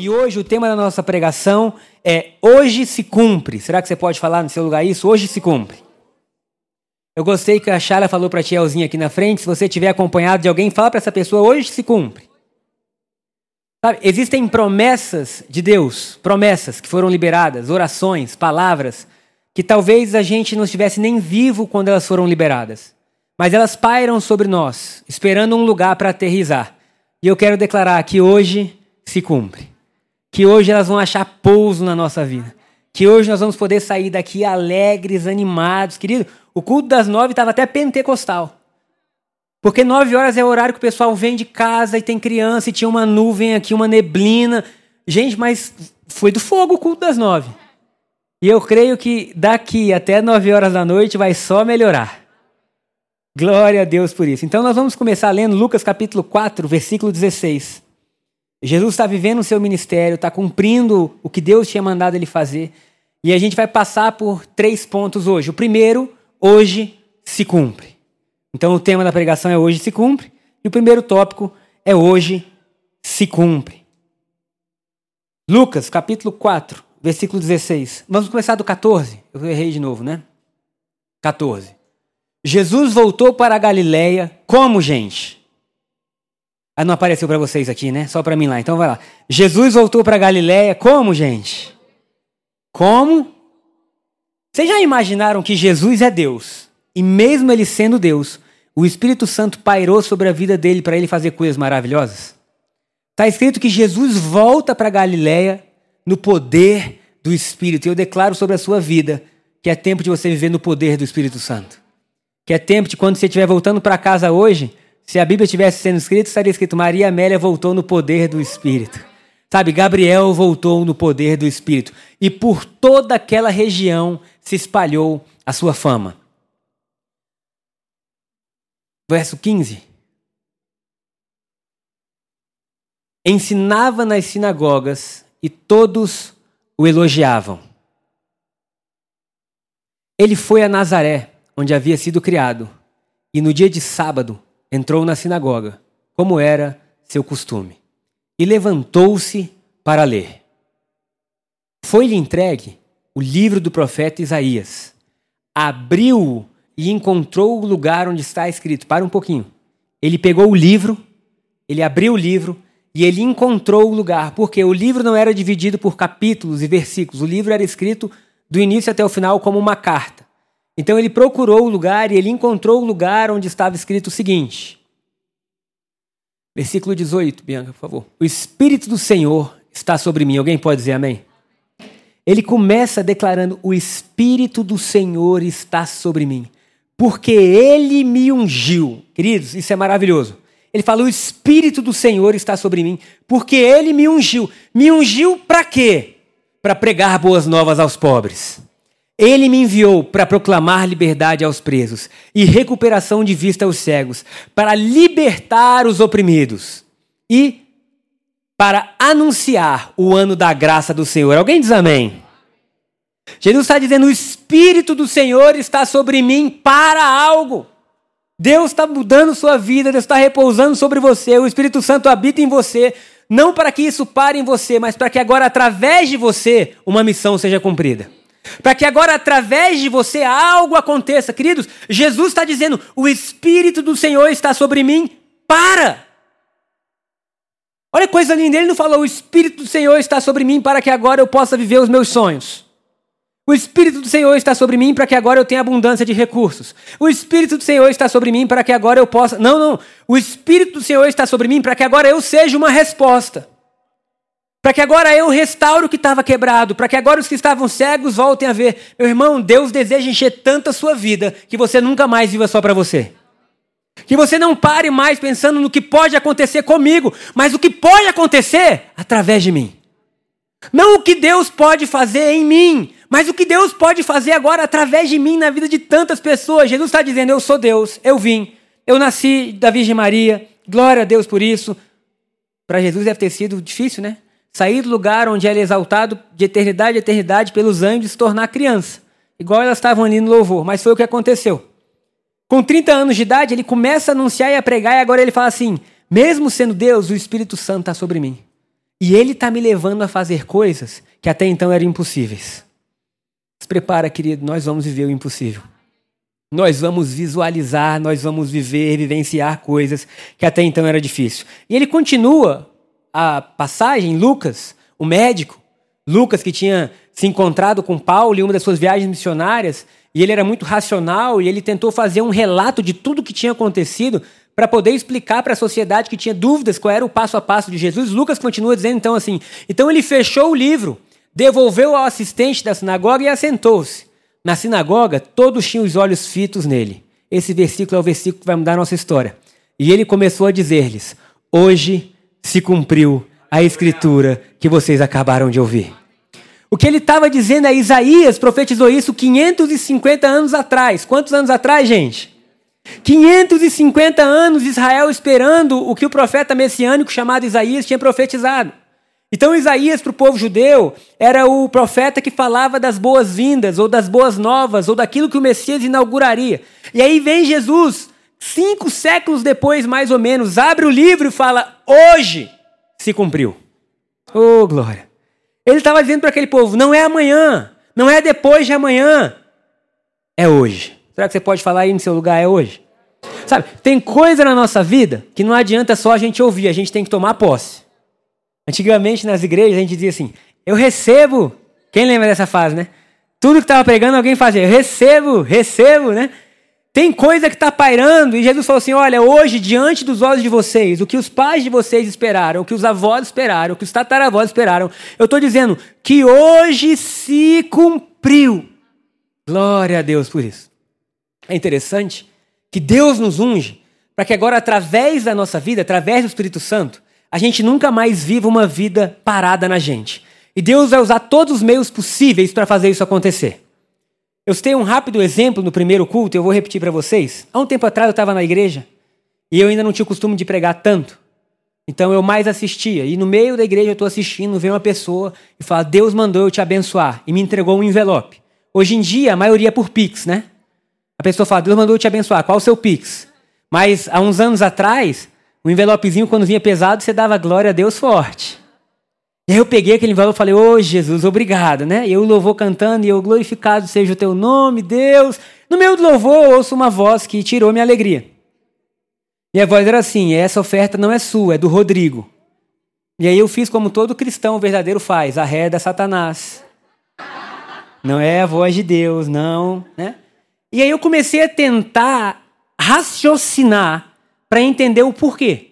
E hoje o tema da nossa pregação é Hoje se cumpre. Será que você pode falar no seu lugar isso? Hoje se cumpre. Eu gostei que a Chala falou para a Tielzinha aqui na frente. Se você tiver acompanhado de alguém, fala para essa pessoa: hoje se cumpre. Sabe, existem promessas de Deus, promessas que foram liberadas, orações, palavras, que talvez a gente não estivesse nem vivo quando elas foram liberadas. Mas elas pairam sobre nós, esperando um lugar para aterrizar. E eu quero declarar que hoje se cumpre. Que hoje elas vão achar pouso na nossa vida. Que hoje nós vamos poder sair daqui alegres, animados. Querido, o culto das nove estava até pentecostal. Porque nove horas é o horário que o pessoal vem de casa e tem criança e tinha uma nuvem aqui, uma neblina. Gente, mas foi do fogo o culto das nove. E eu creio que daqui até nove horas da noite vai só melhorar. Glória a Deus por isso. Então nós vamos começar lendo Lucas capítulo 4, versículo 16. Jesus está vivendo o seu ministério, está cumprindo o que Deus tinha mandado ele fazer. E a gente vai passar por três pontos hoje. O primeiro, hoje se cumpre. Então o tema da pregação é hoje se cumpre. E o primeiro tópico é hoje se cumpre. Lucas, capítulo 4, versículo 16. Vamos começar do 14. Eu errei de novo, né? 14. Jesus voltou para a Galiléia como gente? Ah, não apareceu para vocês aqui, né? Só para mim lá. Então vai lá. Jesus voltou para Galiléia como, gente? Como? Vocês já imaginaram que Jesus é Deus? E mesmo ele sendo Deus, o Espírito Santo pairou sobre a vida dele para ele fazer coisas maravilhosas? Está escrito que Jesus volta para Galiléia no poder do Espírito. E eu declaro sobre a sua vida que é tempo de você viver no poder do Espírito Santo. Que é tempo de quando você estiver voltando para casa hoje, se a Bíblia tivesse sendo escrita, estaria escrito: Maria Amélia voltou no poder do Espírito. Sabe, Gabriel voltou no poder do Espírito. E por toda aquela região se espalhou a sua fama. Verso 15. Ensinava nas sinagogas e todos o elogiavam. Ele foi a Nazaré, onde havia sido criado, e no dia de sábado entrou na sinagoga, como era seu costume, e levantou-se para ler. Foi-lhe entregue o livro do profeta Isaías. Abriu-o e encontrou o lugar onde está escrito. Para um pouquinho. Ele pegou o livro, ele abriu o livro e ele encontrou o lugar, porque o livro não era dividido por capítulos e versículos. O livro era escrito do início até o final como uma carta. Então ele procurou o lugar e ele encontrou o lugar onde estava escrito o seguinte. Versículo 18, Bianca, por favor. O Espírito do Senhor está sobre mim. Alguém pode dizer amém? Ele começa declarando: O Espírito do Senhor está sobre mim, porque ele me ungiu. Queridos, isso é maravilhoso. Ele fala: O Espírito do Senhor está sobre mim, porque ele me ungiu. Me ungiu para quê? Para pregar boas novas aos pobres. Ele me enviou para proclamar liberdade aos presos e recuperação de vista aos cegos, para libertar os oprimidos e para anunciar o ano da graça do Senhor. Alguém diz amém? Jesus está dizendo: o Espírito do Senhor está sobre mim para algo. Deus está mudando sua vida, Deus está repousando sobre você, o Espírito Santo habita em você, não para que isso pare em você, mas para que agora, através de você, uma missão seja cumprida. Para que agora, através de você, algo aconteça. Queridos, Jesus está dizendo: o Espírito do Senhor está sobre mim para. Olha que coisa linda, ele não falou: o Espírito do Senhor está sobre mim para que agora eu possa viver os meus sonhos. O Espírito do Senhor está sobre mim para que agora eu tenha abundância de recursos. O Espírito do Senhor está sobre mim para que agora eu possa. Não, não. O Espírito do Senhor está sobre mim para que agora eu seja uma resposta. Para que agora eu restaure o que estava quebrado, para que agora os que estavam cegos voltem a ver. Meu irmão, Deus deseja encher tanto a sua vida que você nunca mais viva só para você. Que você não pare mais pensando no que pode acontecer comigo, mas o que pode acontecer através de mim. Não o que Deus pode fazer em mim, mas o que Deus pode fazer agora através de mim na vida de tantas pessoas. Jesus está dizendo: Eu sou Deus, eu vim, eu nasci da Virgem Maria, glória a Deus por isso. Para Jesus deve ter sido difícil, né? Sair do lugar onde ele é exaltado de eternidade a eternidade pelos anjos tornar criança. Igual elas estavam ali no louvor, mas foi o que aconteceu. Com 30 anos de idade, ele começa a anunciar e a pregar, e agora ele fala assim: mesmo sendo Deus, o Espírito Santo está sobre mim. E ele está me levando a fazer coisas que até então eram impossíveis. Se prepara, querido, nós vamos viver o impossível. Nós vamos visualizar, nós vamos viver, vivenciar coisas que até então era difícil. E ele continua a passagem, Lucas, o médico, Lucas que tinha se encontrado com Paulo em uma das suas viagens missionárias, e ele era muito racional e ele tentou fazer um relato de tudo que tinha acontecido para poder explicar para a sociedade que tinha dúvidas qual era o passo a passo de Jesus. Lucas continua dizendo então assim: então ele fechou o livro, devolveu ao assistente da sinagoga e assentou-se. Na sinagoga, todos tinham os olhos fitos nele. Esse versículo é o versículo que vai mudar a nossa história. E ele começou a dizer-lhes: Hoje se cumpriu a escritura que vocês acabaram de ouvir. O que ele estava dizendo é Isaías profetizou isso 550 anos atrás. Quantos anos atrás, gente? 550 anos Israel esperando o que o profeta messiânico chamado Isaías tinha profetizado. Então Isaías para o povo judeu era o profeta que falava das boas-vindas, ou das boas novas, ou daquilo que o Messias inauguraria. E aí vem Jesus, cinco séculos depois, mais ou menos, abre o livro e fala: hoje se cumpriu. Oh, glória! Ele estava dizendo para aquele povo: não é amanhã, não é depois de amanhã, é hoje. Será que você pode falar aí no seu lugar? É hoje? Sabe, tem coisa na nossa vida que não adianta só a gente ouvir, a gente tem que tomar posse. Antigamente nas igrejas a gente dizia assim: eu recebo. Quem lembra dessa fase, né? Tudo que estava pregando alguém fazia: eu recebo, recebo, né? Tem coisa que está pairando, e Jesus falou assim: olha, hoje, diante dos olhos de vocês, o que os pais de vocês esperaram, o que os avós esperaram, o que os tataravós esperaram, eu estou dizendo que hoje se cumpriu. Glória a Deus por isso. É interessante que Deus nos unge para que agora, através da nossa vida, através do Espírito Santo, a gente nunca mais viva uma vida parada na gente. E Deus vai usar todos os meios possíveis para fazer isso acontecer. Eu citei um rápido exemplo no primeiro culto, eu vou repetir para vocês. Há um tempo atrás eu estava na igreja e eu ainda não tinha o costume de pregar tanto. Então eu mais assistia. E no meio da igreja eu estou assistindo, vem uma pessoa e fala: Deus mandou eu te abençoar. E me entregou um envelope. Hoje em dia, a maioria é por Pix, né? A pessoa fala: Deus mandou eu te abençoar. Qual o seu Pix? Mas há uns anos atrás, o envelopezinho, quando vinha pesado, você dava glória a Deus forte. E aí eu peguei aquele envelope e falei, ô oh, Jesus, obrigado, né? E eu louvor cantando, e eu glorificado seja o teu nome, Deus. No meio do louvor, eu ouço uma voz que tirou minha alegria. E a voz era assim: essa oferta não é sua, é do Rodrigo. E aí eu fiz como todo cristão verdadeiro faz: arreda Satanás. Não é a voz de Deus, não, né? E aí eu comecei a tentar raciocinar para entender o porquê.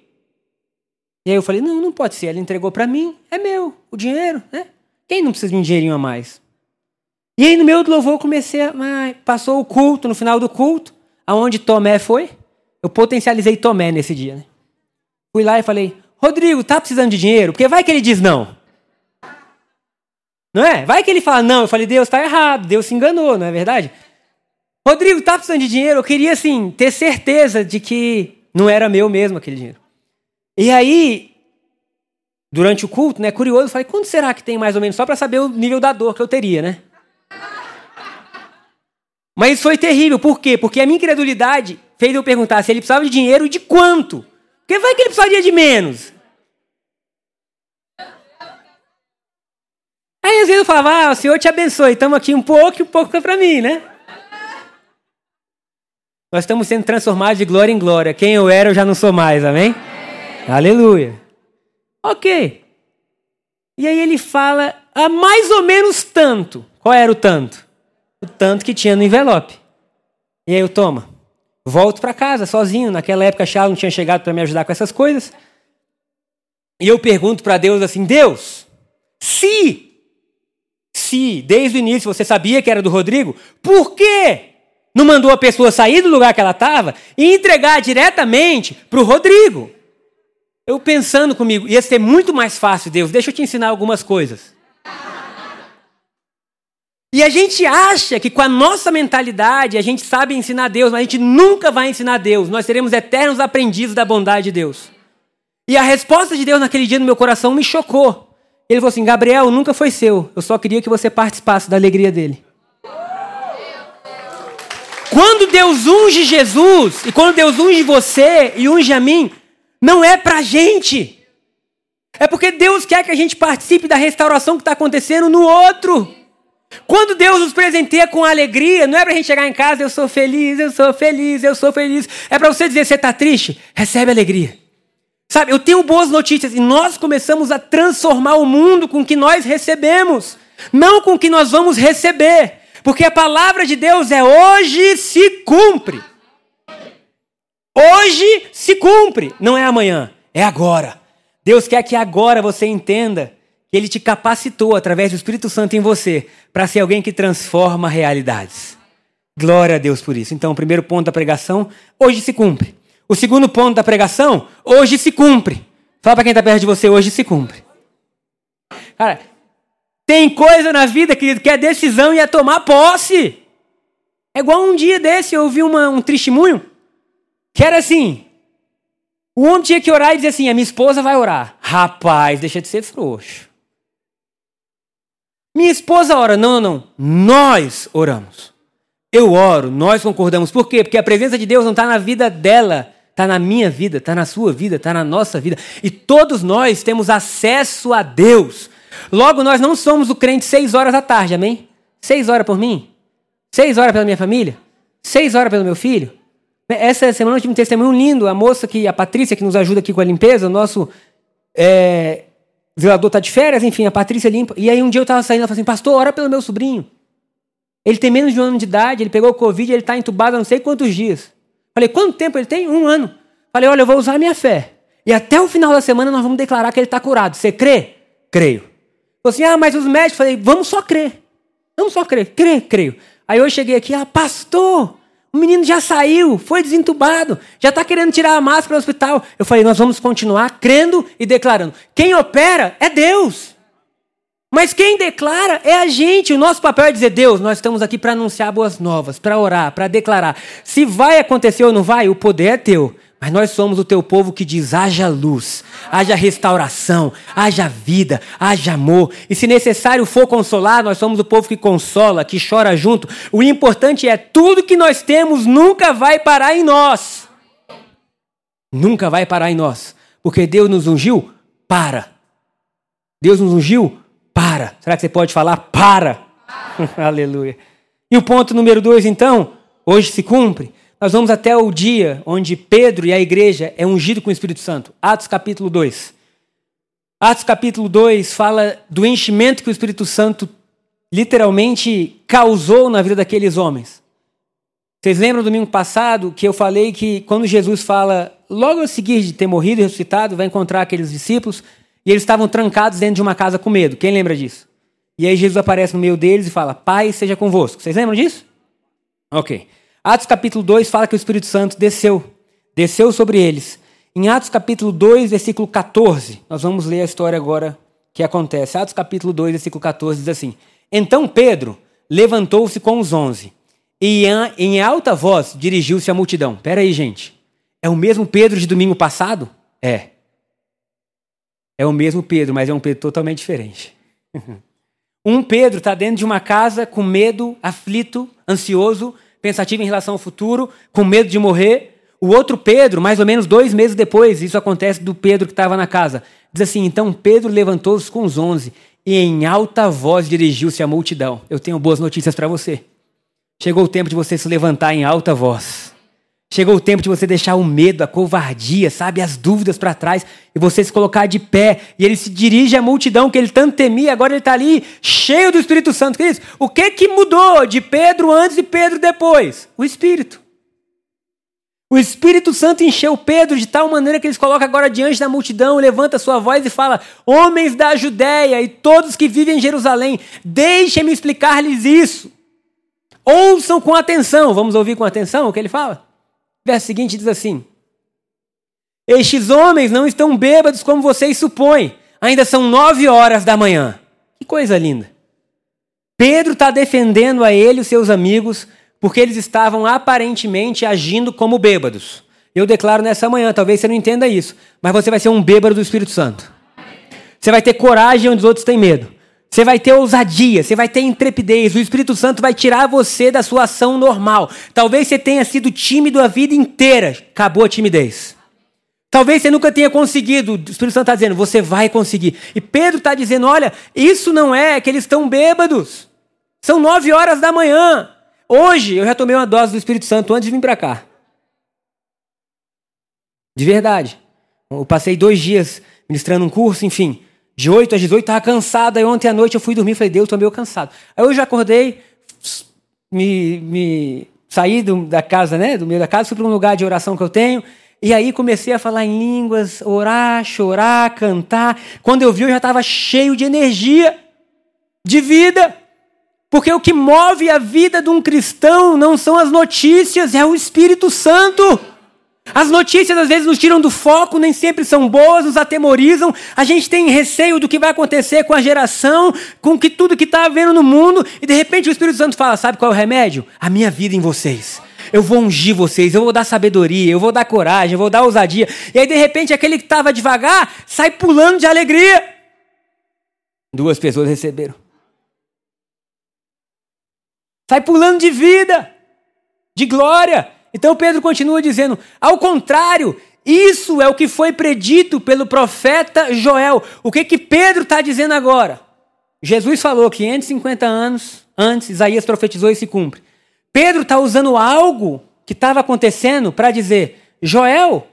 E aí eu falei, não, não pode ser. Ela entregou para mim, é meu, o dinheiro, né? Quem não precisa de um dinheirinho a mais? E aí no do louvor eu comecei a... Passou o culto, no final do culto, aonde Tomé foi, eu potencializei Tomé nesse dia, né? Fui lá e falei, Rodrigo, tá precisando de dinheiro? Porque vai que ele diz não. Não é? Vai que ele fala não. Eu falei, Deus está errado, Deus se enganou, não é verdade? Rodrigo, tá precisando de dinheiro? Eu queria, assim, ter certeza de que não era meu mesmo aquele dinheiro. E aí, durante o culto, né, curioso, eu falei, quanto será que tem mais ou menos? Só para saber o nível da dor que eu teria, né? Mas isso foi terrível. Por quê? Porque a minha incredulidade fez eu perguntar se ele precisava de dinheiro e de quanto. Porque vai que ele precisaria de menos. Aí às vezes eu falava, ah, o Senhor te abençoe, estamos aqui um pouco e um pouco para mim, né? Nós estamos sendo transformados de glória em glória. Quem eu era, eu já não sou mais, amém? Aleluia. Ok. E aí ele fala a mais ou menos tanto. Qual era o tanto? O tanto que tinha no envelope. E aí eu toma. Volto para casa sozinho. Naquela época a Charles não tinha chegado para me ajudar com essas coisas. E eu pergunto para Deus assim: Deus, se, se desde o início você sabia que era do Rodrigo, por que não mandou a pessoa sair do lugar que ela estava e entregar diretamente para o Rodrigo? Eu pensando comigo, ia ser muito mais fácil, Deus, deixa eu te ensinar algumas coisas. E a gente acha que com a nossa mentalidade a gente sabe ensinar Deus, mas a gente nunca vai ensinar Deus. Nós seremos eternos aprendizes da bondade de Deus. E a resposta de Deus naquele dia no meu coração me chocou. Ele falou assim: Gabriel, nunca foi seu. Eu só queria que você participasse da alegria dele. Quando Deus unge Jesus, e quando Deus unge você e unge a mim, não é pra gente. É porque Deus quer que a gente participe da restauração que está acontecendo no outro. Quando Deus nos presenteia com alegria, não é para a gente chegar em casa, eu sou feliz, eu sou feliz, eu sou feliz. É para você dizer, você está triste? Recebe alegria. Sabe, eu tenho boas notícias e nós começamos a transformar o mundo com o que nós recebemos, não com o que nós vamos receber. Porque a palavra de Deus é hoje se cumpre. Hoje se cumpre, não é amanhã, é agora. Deus quer que agora você entenda que Ele te capacitou através do Espírito Santo em você para ser alguém que transforma realidades. Glória a Deus por isso. Então, o primeiro ponto da pregação, hoje se cumpre. O segundo ponto da pregação, hoje se cumpre. Fala para quem está perto de você, hoje se cumpre. Cara, tem coisa na vida, querido, que é decisão e é tomar posse. É igual um dia desse, eu ouvi uma, um testemunho, que era assim, o homem tinha que orar e dizer assim, a minha esposa vai orar. Rapaz, deixa de ser frouxo. Minha esposa ora. Não, não, não. Nós oramos. Eu oro, nós concordamos. Por quê? Porque a presença de Deus não está na vida dela, está na minha vida, está na sua vida, está na nossa vida. E todos nós temos acesso a Deus. Logo, nós não somos o crente seis horas da tarde, amém? Seis horas por mim? Seis horas pela minha família? Seis horas pelo meu filho? Essa semana eu tive um testemunho lindo. A moça que, a Patrícia, que nos ajuda aqui com a limpeza, o nosso é, zelador tá de férias, enfim, a Patrícia limpa. E aí um dia eu tava saindo, ela falou assim, pastor, ora pelo meu sobrinho. Ele tem menos de um ano de idade, ele pegou o Covid, ele está entubado há não sei quantos dias. Falei, quanto tempo ele tem? Um ano. Falei, olha, eu vou usar a minha fé. E até o final da semana nós vamos declarar que ele está curado. Você crê? Creio. Falei assim, ah, mas os médicos, falei, vamos só crer. Vamos só crer. Crê, creio. Aí eu cheguei aqui, ah, pastor, o menino já saiu, foi desentubado, já está querendo tirar a máscara do hospital. Eu falei, nós vamos continuar crendo e declarando. Quem opera é Deus. Mas quem declara é a gente. O nosso papel é dizer: Deus, nós estamos aqui para anunciar boas novas, para orar, para declarar. Se vai acontecer ou não vai, o poder é teu. Mas nós somos o teu povo que diz: haja luz, haja restauração, haja vida, haja amor. E se necessário for consolar, nós somos o povo que consola, que chora junto. O importante é: tudo que nós temos nunca vai parar em nós. Nunca vai parar em nós. Porque Deus nos ungiu para. Deus nos ungiu para. Será que você pode falar para? Aleluia. E o ponto número dois, então, hoje se cumpre nós vamos até o dia onde Pedro e a igreja é ungido com o Espírito Santo. Atos capítulo 2. Atos capítulo 2 fala do enchimento que o Espírito Santo literalmente causou na vida daqueles homens. Vocês lembram do domingo passado que eu falei que quando Jesus fala, logo a seguir de ter morrido e ressuscitado, vai encontrar aqueles discípulos e eles estavam trancados dentro de uma casa com medo. Quem lembra disso? E aí Jesus aparece no meio deles e fala: Pai seja convosco. Vocês lembram disso? Ok. Atos capítulo 2 fala que o Espírito Santo desceu, desceu sobre eles. Em Atos capítulo 2, versículo 14, nós vamos ler a história agora que acontece. Atos capítulo 2, versículo 14 diz assim: Então Pedro levantou-se com os onze e em alta voz dirigiu-se à multidão. Pera aí, gente. É o mesmo Pedro de domingo passado? É. É o mesmo Pedro, mas é um Pedro totalmente diferente. um Pedro está dentro de uma casa com medo, aflito, ansioso, pensativo em relação ao futuro, com medo de morrer. O outro Pedro, mais ou menos dois meses depois, isso acontece do Pedro que estava na casa. Diz assim: Então Pedro levantou-se com os onze e em alta voz dirigiu-se à multidão. Eu tenho boas notícias para você. Chegou o tempo de você se levantar em alta voz. Chegou o tempo de você deixar o medo, a covardia, sabe, as dúvidas para trás e você se colocar de pé. E ele se dirige à multidão que ele tanto temia, agora ele está ali cheio do Espírito Santo. O que que mudou de Pedro antes e Pedro depois? O Espírito. O Espírito Santo encheu Pedro de tal maneira que ele coloca agora diante da multidão, levanta sua voz e fala: Homens da Judéia e todos que vivem em Jerusalém, deixem-me explicar-lhes isso. Ouçam com atenção. Vamos ouvir com atenção o que ele fala? Verso seguinte diz assim: Estes homens não estão bêbados como vocês supõem, ainda são nove horas da manhã. Que coisa linda. Pedro está defendendo a ele e os seus amigos porque eles estavam aparentemente agindo como bêbados. Eu declaro nessa manhã, talvez você não entenda isso, mas você vai ser um bêbado do Espírito Santo. Você vai ter coragem onde os outros têm medo. Você vai ter ousadia, você vai ter intrepidez. O Espírito Santo vai tirar você da sua ação normal. Talvez você tenha sido tímido a vida inteira. Acabou a timidez. Talvez você nunca tenha conseguido. O Espírito Santo está dizendo, você vai conseguir. E Pedro está dizendo: olha, isso não é que eles estão bêbados. São nove horas da manhã. Hoje eu já tomei uma dose do Espírito Santo antes de vir para cá. De verdade. Eu passei dois dias ministrando um curso, enfim. De 8 às 18, estava cansado. Aí ontem à noite eu fui dormir falei, Deus, estou meio cansado. Aí eu acordei, me, me saí do, da casa, né? Do meio da casa, fui para um lugar de oração que eu tenho. E aí comecei a falar em línguas, orar, chorar, cantar. Quando eu vi, eu já estava cheio de energia, de vida. Porque o que move a vida de um cristão não são as notícias, é o Espírito Santo. As notícias às vezes nos tiram do foco, nem sempre são boas, nos atemorizam. A gente tem receio do que vai acontecer com a geração, com que tudo que está havendo no mundo, e de repente o Espírito Santo fala: sabe qual é o remédio? A minha vida em vocês. Eu vou ungir vocês, eu vou dar sabedoria, eu vou dar coragem, eu vou dar ousadia. E aí, de repente, aquele que estava devagar sai pulando de alegria. Duas pessoas receberam. Sai pulando de vida, de glória. Então Pedro continua dizendo: ao contrário, isso é o que foi predito pelo profeta Joel. O que que Pedro está dizendo agora? Jesus falou 550 anos antes, Isaías profetizou e se cumpre. Pedro está usando algo que estava acontecendo para dizer: Joel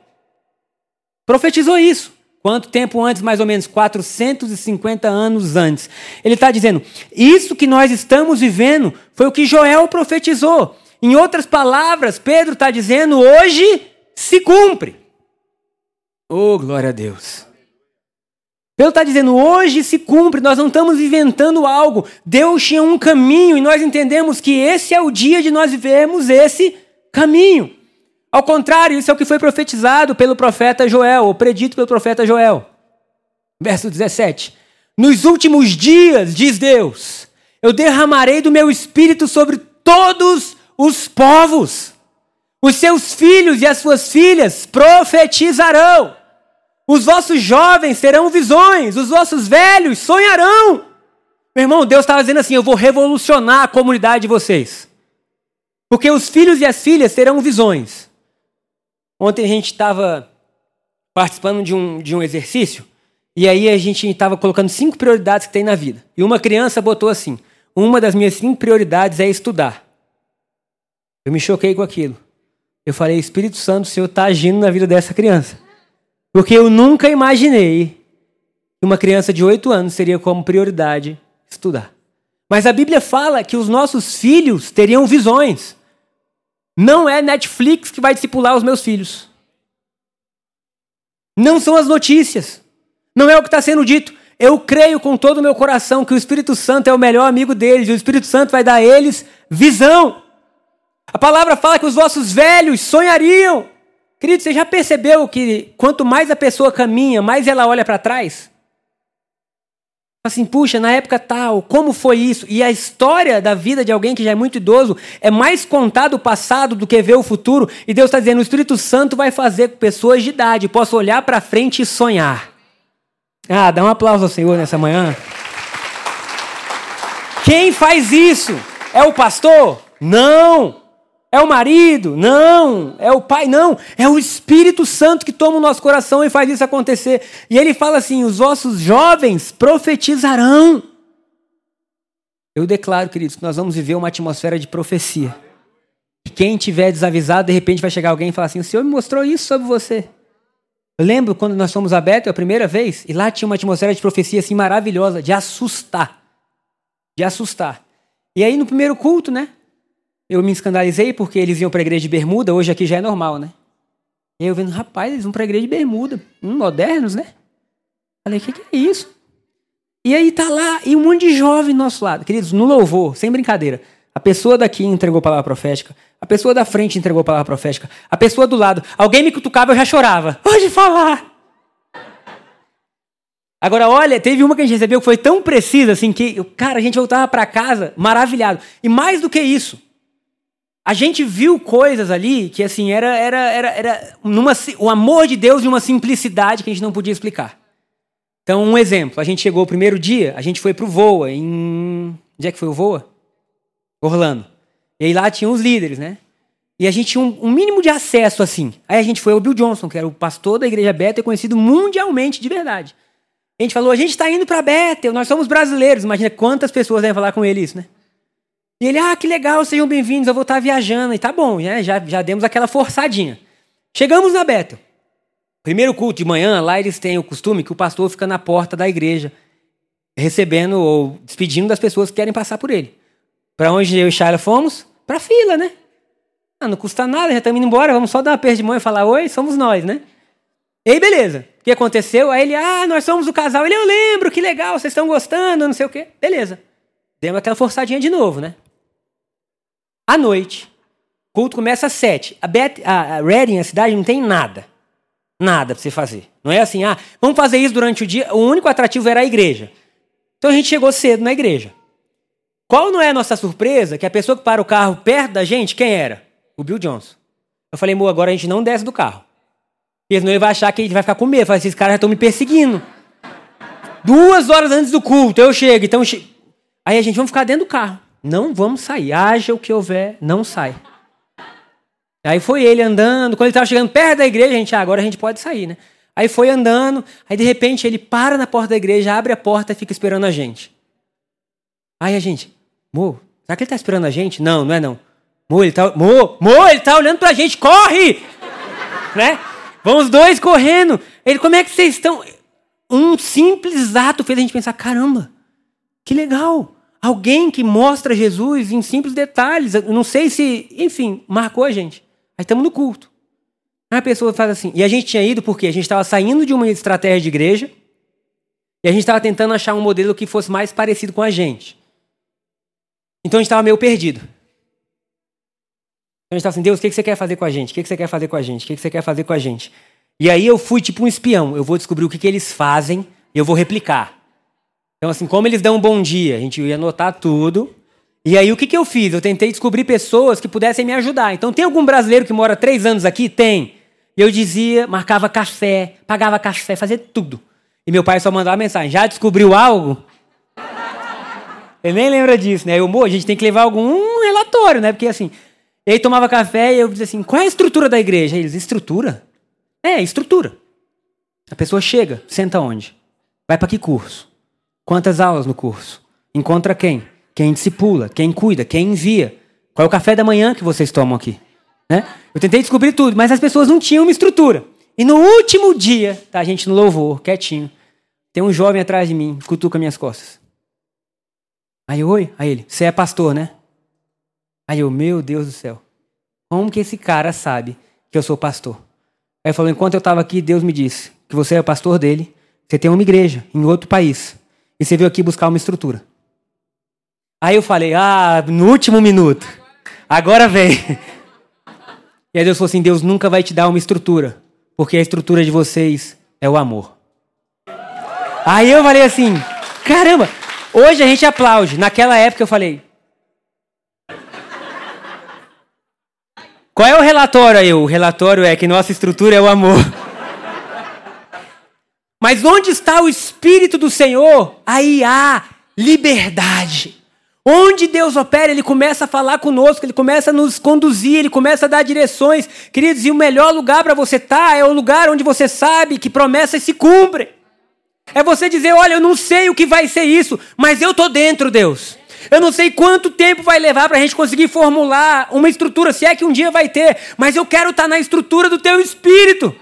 profetizou isso. Quanto tempo antes, mais ou menos? 450 anos antes. Ele está dizendo: Isso que nós estamos vivendo foi o que Joel profetizou. Em outras palavras, Pedro está dizendo: hoje se cumpre. Oh, glória a Deus. Pedro está dizendo: hoje se cumpre, nós não estamos inventando algo. Deus tinha um caminho e nós entendemos que esse é o dia de nós vivermos esse caminho. Ao contrário, isso é o que foi profetizado pelo profeta Joel, ou predito pelo profeta Joel. Verso 17: Nos últimos dias, diz Deus, eu derramarei do meu espírito sobre todos os povos. Os seus filhos e as suas filhas profetizarão. Os vossos jovens terão visões, os vossos velhos sonharão. Meu irmão, Deus estava dizendo assim: eu vou revolucionar a comunidade de vocês. Porque os filhos e as filhas terão visões. Ontem a gente estava participando de um, de um exercício, e aí a gente estava colocando cinco prioridades que tem na vida. E uma criança botou assim: uma das minhas cinco prioridades é estudar. Eu me choquei com aquilo. Eu falei, Espírito Santo, o Senhor está agindo na vida dessa criança. Porque eu nunca imaginei que uma criança de 8 anos teria como prioridade estudar. Mas a Bíblia fala que os nossos filhos teriam visões. Não é Netflix que vai discipular os meus filhos. Não são as notícias. Não é o que está sendo dito. Eu creio com todo o meu coração que o Espírito Santo é o melhor amigo deles e o Espírito Santo vai dar a eles visão. A palavra fala que os vossos velhos sonhariam. Querido, você já percebeu que quanto mais a pessoa caminha, mais ela olha para trás? Assim, puxa, na época tal, como foi isso? E a história da vida de alguém que já é muito idoso é mais contada o passado do que ver o futuro. E Deus está dizendo: o Espírito Santo vai fazer com pessoas de idade possam olhar para frente e sonhar. Ah, dá um aplauso ao Senhor nessa manhã. Quem faz isso? É o pastor? Não! É o marido? Não. É o pai? Não. É o Espírito Santo que toma o nosso coração e faz isso acontecer. E ele fala assim: os vossos jovens profetizarão. Eu declaro, queridos, que nós vamos viver uma atmosfera de profecia. Quem tiver desavisado, de repente vai chegar alguém e falar assim: o Senhor me mostrou isso sobre você. Eu lembro quando nós fomos a Beto a primeira vez, e lá tinha uma atmosfera de profecia assim maravilhosa, de assustar. De assustar. E aí no primeiro culto, né? Eu me escandalizei porque eles iam para a igreja de bermuda, hoje aqui já é normal, né? E eu vendo, rapaz, eles vão para a igreja de bermuda, hum, modernos, né? Falei, o que, que é isso? E aí tá lá, e um monte de jovem do nosso lado. Queridos, no louvor, sem brincadeira. A pessoa daqui entregou a palavra profética. A pessoa da frente entregou a palavra profética. A pessoa do lado. Alguém me cutucava, eu já chorava. Pode falar. Agora, olha, teve uma que a gente recebeu que foi tão precisa assim que, cara, a gente voltava para casa maravilhado. E mais do que isso, a gente viu coisas ali que assim era era era, era numa, o amor de Deus e uma simplicidade que a gente não podia explicar. Então, um exemplo, a gente chegou o primeiro dia, a gente foi pro Voa em onde é que foi o Voa? Orlando. E aí lá tinha os líderes, né? E a gente tinha um, um, mínimo de acesso assim. Aí a gente foi ao Bill Johnson, que era o pastor da igreja Bethel, conhecido mundialmente de verdade. A gente falou, a gente está indo para Bethel, nós somos brasileiros. Imagina quantas pessoas devem falar com ele isso, né? E ele, ah, que legal, sejam bem-vindos, eu vou estar viajando. E tá bom, né? já, já demos aquela forçadinha. Chegamos na Bethel. Primeiro culto de manhã, lá eles têm o costume que o pastor fica na porta da igreja, recebendo ou despedindo das pessoas que querem passar por ele. Para onde eu e Shaila fomos? Para fila, né? Ah, não custa nada, já estamos indo embora, vamos só dar uma perda de mão e falar oi, somos nós, né? E aí, beleza. O que aconteceu? Aí ele, ah, nós somos o casal. Ele, eu lembro, que legal, vocês estão gostando, não sei o quê. Beleza. Demos aquela forçadinha de novo, né? À noite, o culto começa às sete. A, Beth, a, Reading, a cidade, não tem nada. Nada para você fazer. Não é assim, ah, vamos fazer isso durante o dia. O único atrativo era a igreja. Então a gente chegou cedo na igreja. Qual não é a nossa surpresa? Que a pessoa que para o carro perto da gente, quem era? O Bill Johnson. Eu falei, amor, agora a gente não desce do carro. Porque senão ele vai achar que ele vai ficar com medo. Fala, esses caras já estão me perseguindo. Duas horas antes do culto, eu chego. Então, aí a gente, vamos ficar dentro do carro. Não vamos sair. Haja o que houver, não sai. Aí foi ele andando. Quando ele estava chegando perto da igreja, a gente, ah, agora a gente pode sair, né? Aí foi andando. Aí de repente ele para na porta da igreja, abre a porta e fica esperando a gente. Aí a gente, Mo, será que ele está esperando a gente? Não, não é não. Mo, ele tá, Mo, Mo, ele tá olhando pra gente, corre! né? Vão os dois correndo. Ele, como é que vocês estão? Um simples ato fez a gente pensar, caramba, que legal. Alguém que mostra Jesus em simples detalhes. Não sei se, enfim, marcou a gente. Aí estamos no culto. Aí a pessoa faz assim. E a gente tinha ido porque a gente estava saindo de uma estratégia de igreja e a gente estava tentando achar um modelo que fosse mais parecido com a gente. Então a gente estava meio perdido. Então a gente estava assim, Deus, o que você quer fazer com a gente? O que você quer fazer com a gente? O que você quer fazer com a gente? E aí eu fui tipo um espião. Eu vou descobrir o que, que eles fazem e eu vou replicar. Então, assim, como eles dão um bom dia, a gente ia anotar tudo. E aí, o que, que eu fiz? Eu tentei descobrir pessoas que pudessem me ajudar. Então, tem algum brasileiro que mora três anos aqui? Tem. Eu dizia, marcava café, pagava café, fazia tudo. E meu pai só mandava mensagem: já descobriu algo? Ele nem lembra disso, né? Eu, a gente tem que levar algum relatório, né? Porque assim, ele tomava café e eu dizia assim: qual é a estrutura da igreja? Eles, estrutura? É, estrutura. A pessoa chega, senta onde? Vai para que curso? Quantas aulas no curso? Encontra quem? Quem discipula? Quem cuida? Quem envia? Qual é o café da manhã que vocês tomam aqui? Né? Eu tentei descobrir tudo, mas as pessoas não tinham uma estrutura. E no último dia, tá a gente no louvor, quietinho, tem um jovem atrás de mim, cutuca minhas costas. Aí, oi? Aí ele, você é pastor, né? Aí eu, meu Deus do céu. Como que esse cara sabe que eu sou pastor? Aí ele falou, enquanto eu estava aqui, Deus me disse que você é pastor dele, você tem uma igreja em outro país. E você veio aqui buscar uma estrutura. Aí eu falei, ah, no último minuto. Agora vem. E aí Deus falou assim: Deus nunca vai te dar uma estrutura, porque a estrutura de vocês é o amor. Aí eu falei assim: caramba, Hoje a gente aplaude. Naquela época eu falei. Qual é o relatório aí? O relatório é que nossa estrutura é o amor. Mas onde está o Espírito do Senhor? Aí há liberdade. Onde Deus opera, Ele começa a falar conosco, Ele começa a nos conduzir, Ele começa a dar direções. Queridos, e o melhor lugar para você estar tá é o lugar onde você sabe que promessas se cumprem. É você dizer: olha, eu não sei o que vai ser isso, mas eu estou dentro, Deus. Eu não sei quanto tempo vai levar para a gente conseguir formular uma estrutura, se é que um dia vai ter, mas eu quero estar tá na estrutura do teu espírito.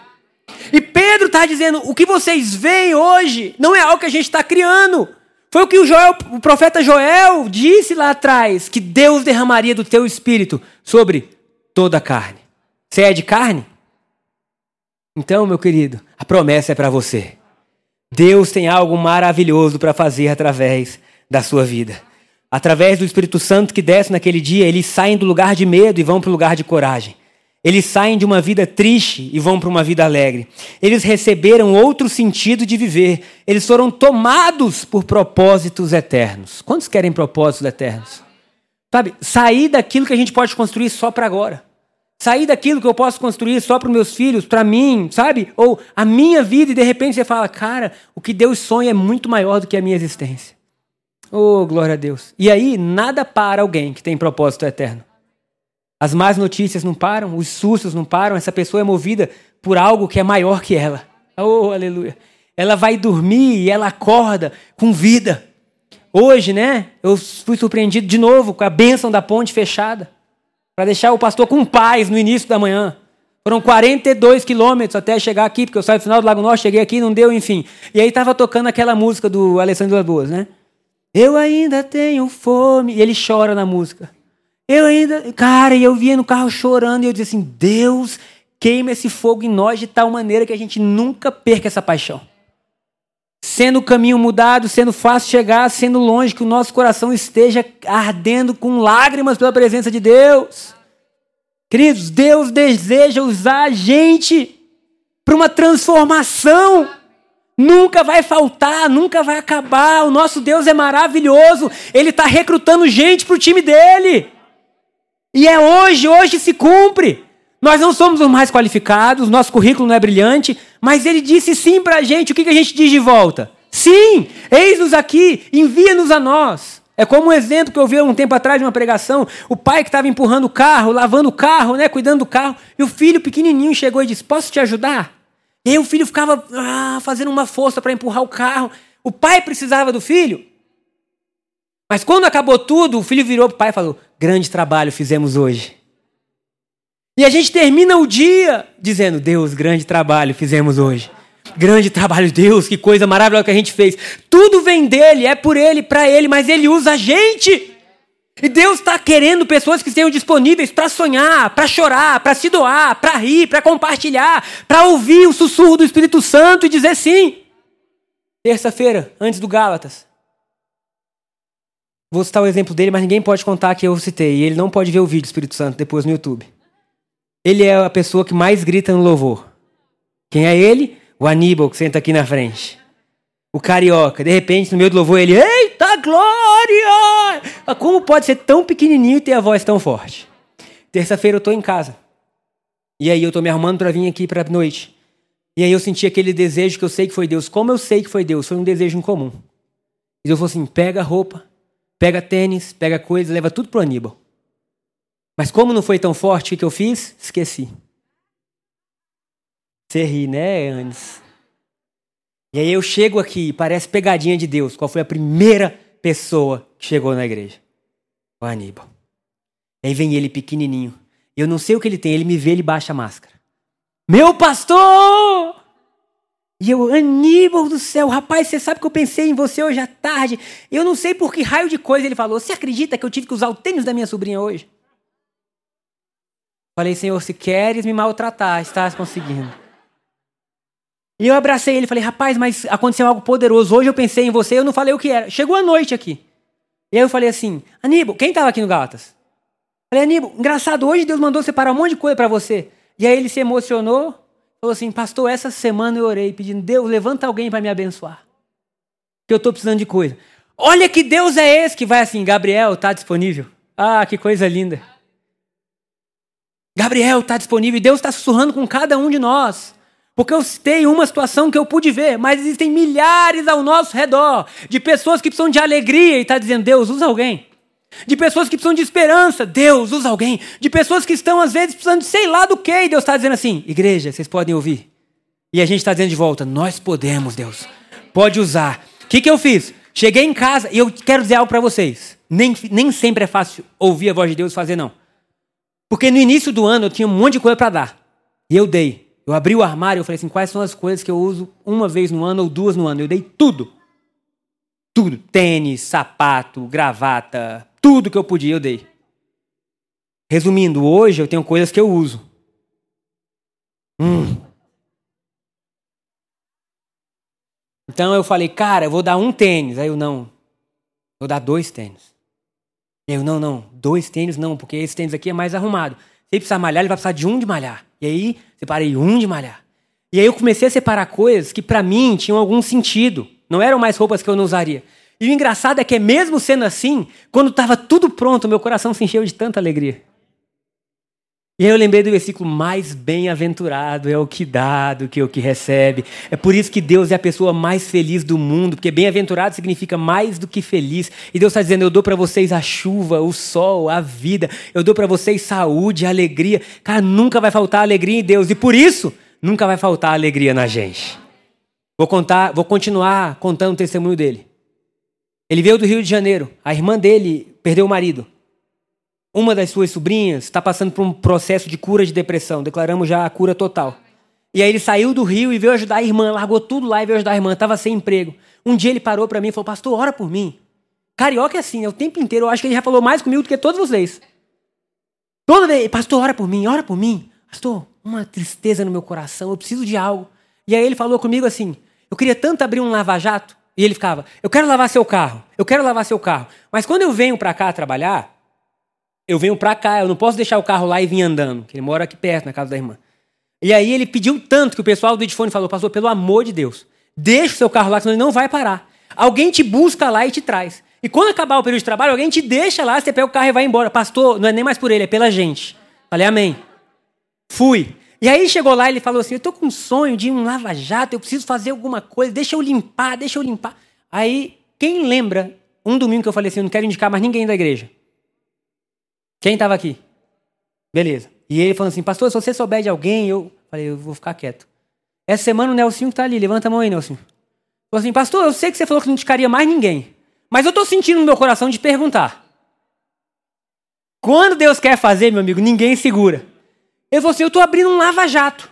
E Pedro está dizendo: o que vocês veem hoje não é algo que a gente está criando. Foi o que o, Joel, o profeta Joel disse lá atrás: que Deus derramaria do teu espírito sobre toda a carne. Você é de carne? Então, meu querido, a promessa é para você. Deus tem algo maravilhoso para fazer através da sua vida. Através do Espírito Santo que desce naquele dia, eles saem do lugar de medo e vão para o lugar de coragem. Eles saem de uma vida triste e vão para uma vida alegre. Eles receberam outro sentido de viver. Eles foram tomados por propósitos eternos. Quantos querem propósitos eternos? Sabe, sair daquilo que a gente pode construir só para agora. Sair daquilo que eu posso construir só para meus filhos, para mim, sabe? Ou a minha vida e de repente você fala, cara, o que Deus sonha é muito maior do que a minha existência. Oh, glória a Deus. E aí, nada para alguém que tem propósito eterno. As más notícias não param, os sustos não param, essa pessoa é movida por algo que é maior que ela. Oh, aleluia. Ela vai dormir e ela acorda com vida. Hoje, né, eu fui surpreendido de novo com a bênção da ponte fechada para deixar o pastor com paz no início da manhã. Foram 42 quilômetros até chegar aqui, porque eu saí do final do Lago Norte, cheguei aqui, não deu, enfim. E aí estava tocando aquela música do Alessandro Boas, né? Eu ainda tenho fome. E ele chora na música. Eu ainda. Cara, e eu vinha no carro chorando e eu disse assim: Deus, queima esse fogo em nós de tal maneira que a gente nunca perca essa paixão. Sendo o caminho mudado, sendo fácil chegar, sendo longe, que o nosso coração esteja ardendo com lágrimas pela presença de Deus. Queridos, Deus deseja usar a gente para uma transformação. Nunca vai faltar, nunca vai acabar. O nosso Deus é maravilhoso. Ele está recrutando gente para o time dele. E é hoje, hoje se cumpre. Nós não somos os mais qualificados, nosso currículo não é brilhante, mas ele disse sim para a gente. O que, que a gente diz de volta? Sim, eis-nos aqui, envia-nos a nós. É como um exemplo que eu vi um tempo atrás de uma pregação, o pai que estava empurrando o carro, lavando o carro, né, cuidando do carro, e o filho pequenininho chegou e disse: "Posso te ajudar?" E aí o filho ficava ah, fazendo uma força para empurrar o carro. O pai precisava do filho. Mas quando acabou tudo, o filho virou para o pai e falou: Grande trabalho fizemos hoje. E a gente termina o dia dizendo: Deus, grande trabalho fizemos hoje. Grande trabalho, Deus, que coisa maravilhosa que a gente fez. Tudo vem dele, é por ele, para ele, mas ele usa a gente. E Deus está querendo pessoas que estejam disponíveis para sonhar, para chorar, para se doar, para rir, para compartilhar, para ouvir o sussurro do Espírito Santo e dizer sim. Terça-feira, antes do Gálatas, Vou citar o exemplo dele, mas ninguém pode contar que eu citei. E ele não pode ver o vídeo do Espírito Santo depois no YouTube. Ele é a pessoa que mais grita no louvor. Quem é ele? O Aníbal, que senta aqui na frente. O carioca. De repente, no meio do louvor, ele. Eita glória! Como pode ser tão pequenininho e ter a voz tão forte? Terça-feira eu estou em casa. E aí eu estou me arrumando para vir aqui para noite. E aí eu senti aquele desejo que eu sei que foi Deus. Como eu sei que foi Deus? Foi um desejo incomum. E eu falei assim: pega a roupa, Pega tênis, pega coisa, leva tudo pro Aníbal. Mas como não foi tão forte, o que eu fiz? Esqueci. Você ri, né, Anis? E aí eu chego aqui, parece pegadinha de Deus. Qual foi a primeira pessoa que chegou na igreja? O Aníbal. E aí vem ele pequenininho. Eu não sei o que ele tem, ele me vê, ele baixa a máscara. Meu pastor! E eu, Aníbal do céu, rapaz, você sabe que eu pensei em você hoje à tarde. Eu não sei por que raio de coisa ele falou. Você acredita que eu tive que usar o tênis da minha sobrinha hoje? Falei, Senhor, se queres me maltratar, estás conseguindo. E eu abracei ele falei, rapaz, mas aconteceu algo poderoso. Hoje eu pensei em você, eu não falei o que era. Chegou a noite aqui. E aí eu falei assim, Aníbal, quem estava aqui no Gatas? Falei, Aníbal, engraçado, hoje Deus mandou separar um monte de coisa para você. E aí ele se emocionou, Falou assim, pastor, essa semana eu orei pedindo, Deus, levanta alguém para me abençoar. Que eu estou precisando de coisa. Olha que Deus é esse que vai assim, Gabriel, está disponível? Ah, que coisa linda. Gabriel está disponível e Deus está sussurrando com cada um de nós. Porque eu citei uma situação que eu pude ver, mas existem milhares ao nosso redor de pessoas que precisam de alegria e está dizendo: Deus, usa alguém de pessoas que precisam de esperança. Deus usa alguém. De pessoas que estão, às vezes, precisando de sei lá do que. E Deus está dizendo assim: igreja, vocês podem ouvir. E a gente está dizendo de volta: nós podemos, Deus. Pode usar. O que, que eu fiz? Cheguei em casa e eu quero dizer algo para vocês. Nem, nem sempre é fácil ouvir a voz de Deus fazer, não. Porque no início do ano eu tinha um monte de coisa para dar. E eu dei. Eu abri o armário e falei assim: quais são as coisas que eu uso uma vez no ano ou duas no ano? Eu dei tudo. Tudo. Tênis, sapato, gravata, tudo que eu podia, eu dei. Resumindo, hoje eu tenho coisas que eu uso. Hum. Então eu falei, cara, eu vou dar um tênis. Aí eu, não. Vou dar dois tênis. Eu, não, não. Dois tênis não, porque esse tênis aqui é mais arrumado. ele precisar malhar, ele vai precisar de um de malhar. E aí, separei um de malhar. E aí eu comecei a separar coisas que para mim tinham algum sentido. Não eram mais roupas que eu não usaria. E o engraçado é que, mesmo sendo assim, quando estava tudo pronto, meu coração se encheu de tanta alegria. E aí eu lembrei do versículo: mais bem-aventurado é o que dá do que o que recebe. É por isso que Deus é a pessoa mais feliz do mundo, porque bem-aventurado significa mais do que feliz. E Deus está dizendo: eu dou para vocês a chuva, o sol, a vida. Eu dou para vocês saúde, alegria. Cara, nunca vai faltar alegria em Deus. E por isso, nunca vai faltar alegria na gente. Vou contar, vou continuar contando o testemunho dele. Ele veio do Rio de Janeiro. A irmã dele perdeu o marido. Uma das suas sobrinhas está passando por um processo de cura de depressão. Declaramos já a cura total. E aí ele saiu do Rio e veio ajudar a irmã, largou tudo lá e veio ajudar a irmã, estava sem emprego. Um dia ele parou para mim e falou: Pastor, ora por mim. Carioca é assim, é o tempo inteiro. Eu acho que ele já falou mais comigo do que todos vocês. Toda vez, pastor, ora por mim, ora por mim. Pastor, uma tristeza no meu coração, eu preciso de algo. E aí ele falou comigo assim: Eu queria tanto abrir um lava-jato. E ele ficava: Eu quero lavar seu carro, eu quero lavar seu carro. Mas quando eu venho para cá trabalhar, eu venho pra cá, eu não posso deixar o carro lá e vir andando, que ele mora aqui perto, na casa da irmã. E aí ele pediu tanto que o pessoal do Edifone falou, pastor, pelo amor de Deus, deixa o seu carro lá, senão ele não vai parar. Alguém te busca lá e te traz. E quando acabar o período de trabalho, alguém te deixa lá, você pega o carro e vai embora. Pastor, não é nem mais por ele, é pela gente. Falei, amém. Fui. E aí chegou lá e ele falou assim: Eu tô com um sonho de um lava-jato, eu preciso fazer alguma coisa, deixa eu limpar, deixa eu limpar. Aí, quem lembra, um domingo que eu falei assim: Eu não quero indicar mais ninguém da igreja. Quem estava aqui? Beleza. E ele falou assim, pastor, se você souber de alguém, eu falei, eu vou ficar quieto. Essa semana o Nelson está ali, levanta a mão aí, Nelson. Falou assim, pastor, eu sei que você falou que não indicaria mais ninguém, mas eu estou sentindo no meu coração de perguntar. Quando Deus quer fazer, meu amigo, ninguém segura. Ele falou assim, eu estou abrindo um lava-jato.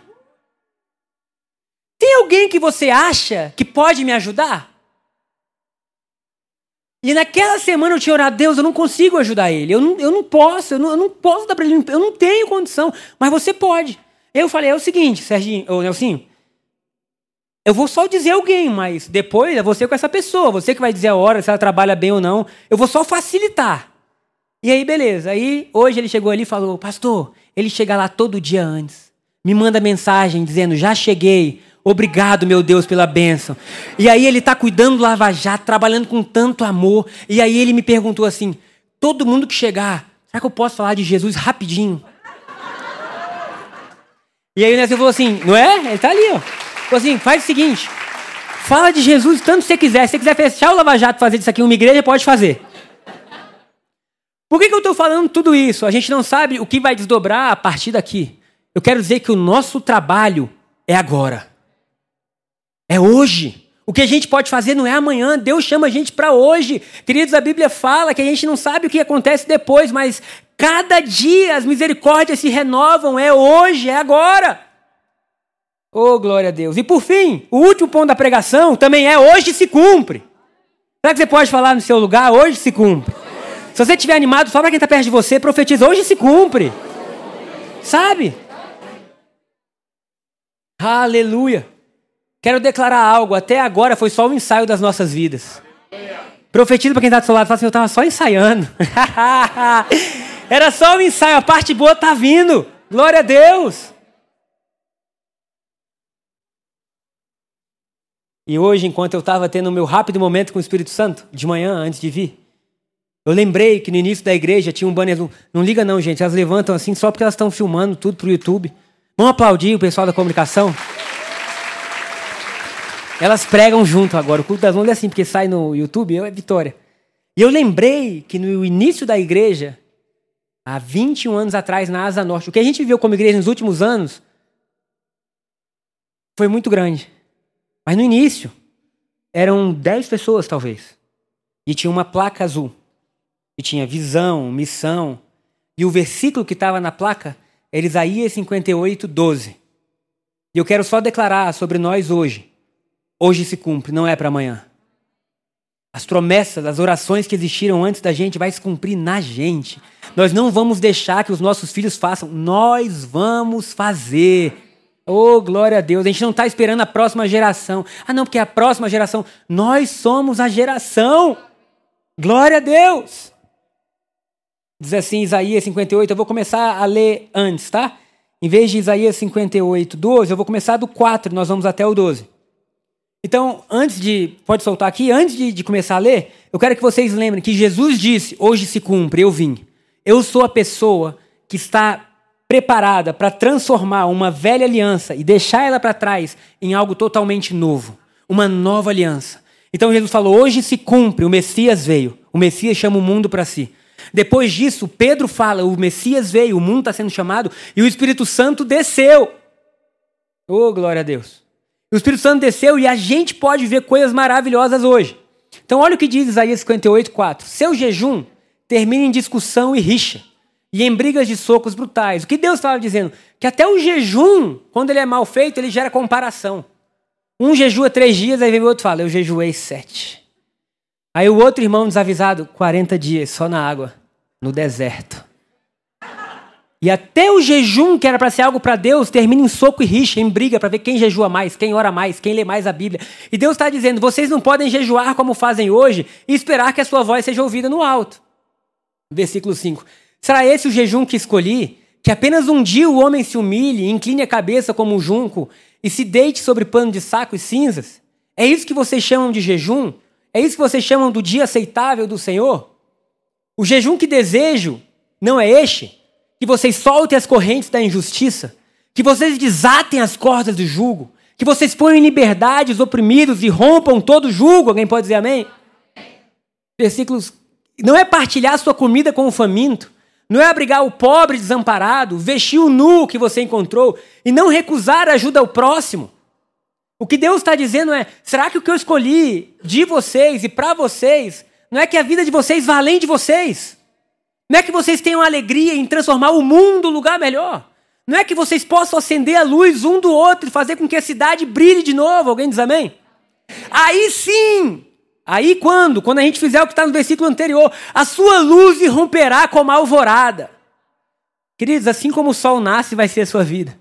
Tem alguém que você acha que pode me ajudar? E naquela semana eu tinha orado, Deus, eu não consigo ajudar ele. Eu não, eu não posso, eu não, eu não posso dar para ele, eu não tenho condição, mas você pode. Eu falei, é o seguinte, Serginho, ou Nelsinho, eu vou só dizer alguém, mas depois é você com essa pessoa, você que vai dizer a hora, se ela trabalha bem ou não. Eu vou só facilitar. E aí, beleza. Aí, hoje ele chegou ali e falou, pastor, ele chega lá todo dia antes. Me manda mensagem dizendo, já cheguei, Obrigado, meu Deus, pela bênção. E aí ele está cuidando do Lava Jato, trabalhando com tanto amor. E aí ele me perguntou assim: todo mundo que chegar, será que eu posso falar de Jesus rapidinho? E aí o Nelson falou assim: não é? Ele está ali, ó. Falou assim: faz o seguinte, fala de Jesus tanto que você quiser. Se você quiser fechar o Lava Jato fazer disso aqui uma igreja, pode fazer. Por que, que eu estou falando tudo isso? A gente não sabe o que vai desdobrar a partir daqui. Eu quero dizer que o nosso trabalho é agora. É hoje. O que a gente pode fazer não é amanhã. Deus chama a gente para hoje. Queridos, a Bíblia fala que a gente não sabe o que acontece depois, mas cada dia as misericórdias se renovam. É hoje, é agora. Oh, glória a Deus. E por fim, o último ponto da pregação também é hoje se cumpre. Será que você pode falar no seu lugar? Hoje se cumpre. Se você estiver animado, fala para quem está perto de você, profetiza. Hoje se cumpre. Sabe? Aleluia. Quero declarar algo. Até agora foi só um ensaio das nossas vidas. Profetiza para quem está do seu lado. Fala assim, eu estava só ensaiando. Era só um ensaio. A parte boa está vindo. Glória a Deus. E hoje, enquanto eu estava tendo o meu rápido momento com o Espírito Santo, de manhã, antes de vir, eu lembrei que no início da igreja tinha um banner. Não liga não, gente. Elas levantam assim só porque elas estão filmando tudo para o YouTube. Vamos aplaudir o pessoal da comunicação? Elas pregam junto agora. O culto das mãos é assim, porque sai no YouTube, é Vitória. E eu lembrei que no início da igreja, há 21 anos atrás, na Asa Norte, o que a gente viveu como igreja nos últimos anos foi muito grande. Mas no início, eram 10 pessoas, talvez. E tinha uma placa azul. E tinha visão, missão. E o versículo que estava na placa era Isaías 58, 12. E eu quero só declarar sobre nós hoje hoje se cumpre, não é para amanhã. As promessas, as orações que existiram antes da gente vai se cumprir na gente. Nós não vamos deixar que os nossos filhos façam, nós vamos fazer. Oh, glória a Deus. A gente não está esperando a próxima geração. Ah, não, porque é a próxima geração. Nós somos a geração. Glória a Deus. Diz assim, Isaías 58, eu vou começar a ler antes, tá? Em vez de Isaías 58, 12, eu vou começar do 4, nós vamos até o 12. Então, antes de. Pode soltar aqui? Antes de, de, começar a ler, eu quero que vocês lembrem que Jesus disse: Hoje se cumpre, eu vim. Eu sou a pessoa que está preparada para transformar uma velha aliança e deixar ela para trás em algo totalmente novo uma nova aliança. Então Jesus falou: Hoje se cumpre, o Messias veio. O Messias chama o mundo para si. Depois disso, Pedro fala: O Messias veio, o mundo está sendo chamado e o Espírito Santo desceu. Oh, glória a Deus. O Espírito Santo desceu e a gente pode ver coisas maravilhosas hoje. Então, olha o que diz Isaías 58, 4. Seu jejum termina em discussão e rixa, e em brigas de socos brutais. O que Deus estava dizendo? Que até o jejum, quando ele é mal feito, ele gera comparação. Um jejua três dias, aí vem o outro e fala: Eu jejuei sete. Aí o outro irmão desavisado, 40 dias, só na água, no deserto. E até o jejum, que era para ser algo para Deus, termina em soco e rixa, em briga, para ver quem jejua mais, quem ora mais, quem lê mais a Bíblia. E Deus está dizendo: vocês não podem jejuar como fazem hoje e esperar que a sua voz seja ouvida no alto. Versículo 5. Será esse o jejum que escolhi? Que apenas um dia o homem se humilhe, incline a cabeça como um junco e se deite sobre pano de saco e cinzas? É isso que vocês chamam de jejum? É isso que vocês chamam do dia aceitável do Senhor? O jejum que desejo não é este? que vocês soltem as correntes da injustiça, que vocês desatem as cordas do jugo, que vocês ponham em liberdade os oprimidos e rompam todo o jugo. Alguém pode dizer amém? Versículos. Não é partilhar sua comida com o faminto, não é abrigar o pobre desamparado, vestir o nu que você encontrou e não recusar ajuda ao próximo. O que Deus está dizendo é: será que o que eu escolhi de vocês e para vocês não é que a vida de vocês vá além de vocês? Não é que vocês tenham alegria em transformar o mundo um lugar melhor. Não é que vocês possam acender a luz um do outro e fazer com que a cidade brilhe de novo. Alguém diz amém? Aí sim! Aí quando? Quando a gente fizer o que está no versículo anterior, a sua luz irromperá como a alvorada. Queridos, assim como o sol nasce, vai ser a sua vida.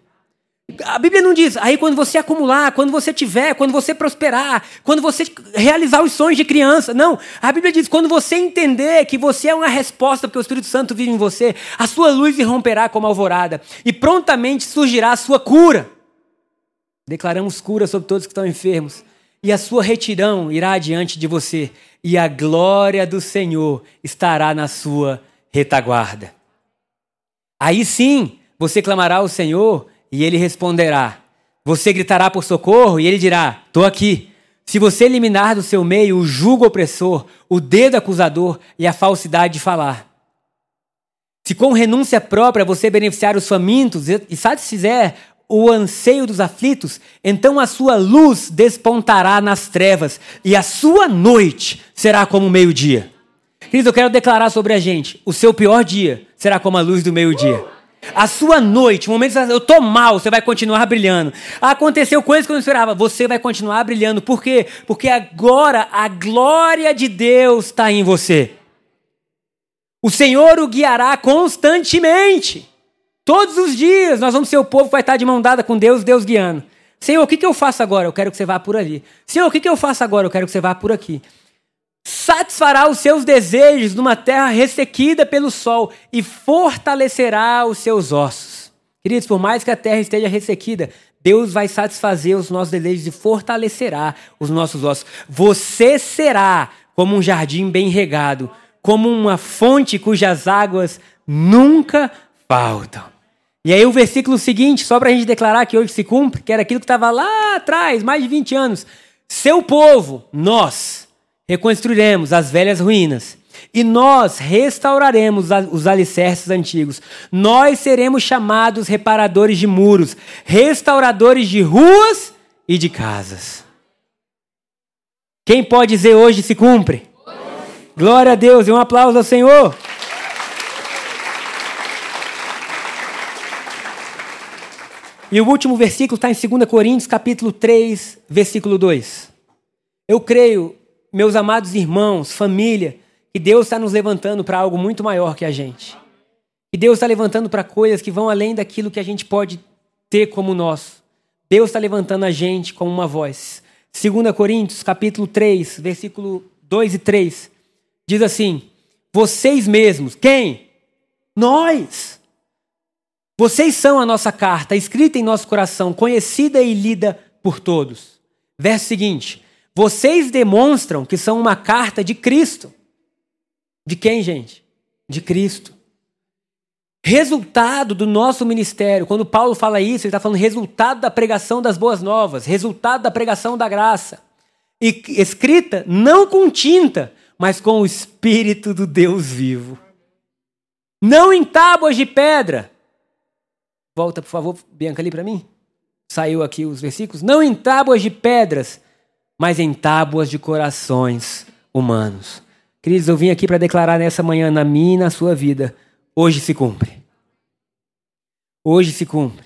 A Bíblia não diz, aí quando você acumular, quando você tiver, quando você prosperar, quando você realizar os sonhos de criança. Não. A Bíblia diz, quando você entender que você é uma resposta porque o Espírito Santo vive em você, a sua luz irromperá como alvorada e prontamente surgirá a sua cura. Declaramos cura sobre todos que estão enfermos. E a sua retirão irá adiante de você, e a glória do Senhor estará na sua retaguarda. Aí sim, você clamará ao Senhor e ele responderá. Você gritará por socorro e ele dirá: Estou aqui. Se você eliminar do seu meio o jugo opressor, o dedo acusador e a falsidade de falar. Se com renúncia própria você beneficiar os famintos e satisfizer o anseio dos aflitos, então a sua luz despontará nas trevas e a sua noite será como o meio-dia. Queridos, eu quero declarar sobre a gente: o seu pior dia será como a luz do meio-dia. A sua noite, o momento eu tô mal, você vai continuar brilhando. Aconteceu coisas que eu não esperava, você vai continuar brilhando. Por quê? Porque agora a glória de Deus está em você. O Senhor o guiará constantemente. Todos os dias nós vamos ser o povo que vai estar de mão dada com Deus, Deus guiando. Senhor, o que, que eu faço agora? Eu quero que você vá por ali. Senhor, o que, que eu faço agora? Eu quero que você vá por aqui satisfará os seus desejos numa terra ressequida pelo sol e fortalecerá os seus ossos. Queridos, por mais que a terra esteja ressequida, Deus vai satisfazer os nossos desejos e fortalecerá os nossos ossos. Você será como um jardim bem regado, como uma fonte cujas águas nunca faltam. E aí o versículo seguinte, só para a gente declarar que hoje se cumpre, que era aquilo que estava lá atrás, mais de 20 anos. Seu povo, nós, reconstruiremos as velhas ruínas e nós restauraremos os alicerces antigos. Nós seremos chamados reparadores de muros, restauradores de ruas e de casas. Quem pode dizer hoje se cumpre? Glória a Deus e um aplauso ao Senhor. E o último versículo está em 2 Coríntios, capítulo 3, versículo 2. Eu creio meus amados irmãos, família, que Deus está nos levantando para algo muito maior que a gente. Que Deus está levantando para coisas que vão além daquilo que a gente pode ter como nosso. Deus está levantando a gente como uma voz. 2 Coríntios, capítulo 3, versículo 2 e 3, diz assim: Vocês mesmos, quem? Nós. Vocês são a nossa carta, escrita em nosso coração, conhecida e lida por todos. Verso seguinte: Vocês demonstram que são uma carta de Cristo. De quem, gente? De Cristo. Resultado do nosso ministério. Quando Paulo fala isso, ele está falando resultado da pregação das boas novas, resultado da pregação da graça. E escrita não com tinta, mas com o Espírito do Deus vivo. Não em tábuas de pedra. Volta, por favor, Bianca, ali para mim. Saiu aqui os versículos. Não em tábuas de pedras, mas em tábuas de corações humanos. Queridos, eu vim aqui para declarar nessa manhã, na minha e na sua vida, hoje se cumpre. Hoje se cumpre.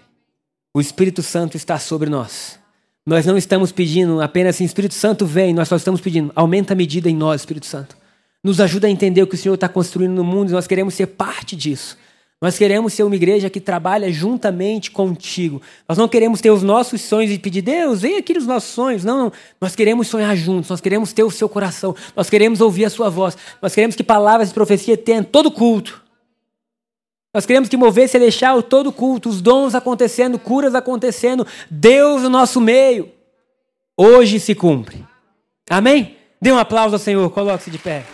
O Espírito Santo está sobre nós. Nós não estamos pedindo apenas assim, Espírito Santo vem, nós só estamos pedindo, aumenta a medida em nós, Espírito Santo. Nos ajuda a entender o que o Senhor está construindo no mundo e nós queremos ser parte disso. Nós queremos ser uma igreja que trabalha juntamente contigo. Nós não queremos ter os nossos sonhos e pedir, Deus, vem aqui nos nossos sonhos. Não, não. Nós queremos sonhar juntos, nós queremos ter o seu coração, nós queremos ouvir a sua voz, nós queremos que palavras de profecia tenham todo culto. Nós queremos que mover celestial todo culto, os dons acontecendo, curas acontecendo, Deus no nosso meio. Hoje se cumpre. Amém? Dê um aplauso ao Senhor, coloque-se de pé.